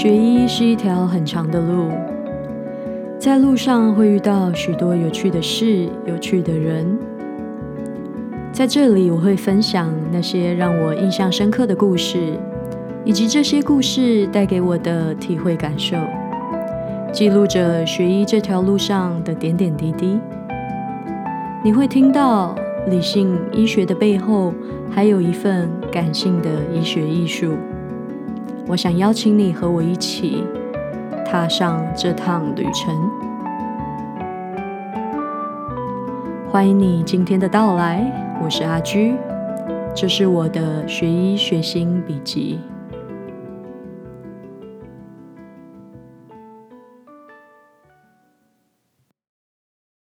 学医是一条很长的路，在路上会遇到许多有趣的事、有趣的人。在这里，我会分享那些让我印象深刻的故事，以及这些故事带给我的体会感受，记录着学医这条路上的点点滴滴。你会听到理性医学的背后，还有一份感性的医学艺术。我想邀请你和我一起踏上这趟旅程。欢迎你今天的到来，我是阿居，这是我的学医学心笔记。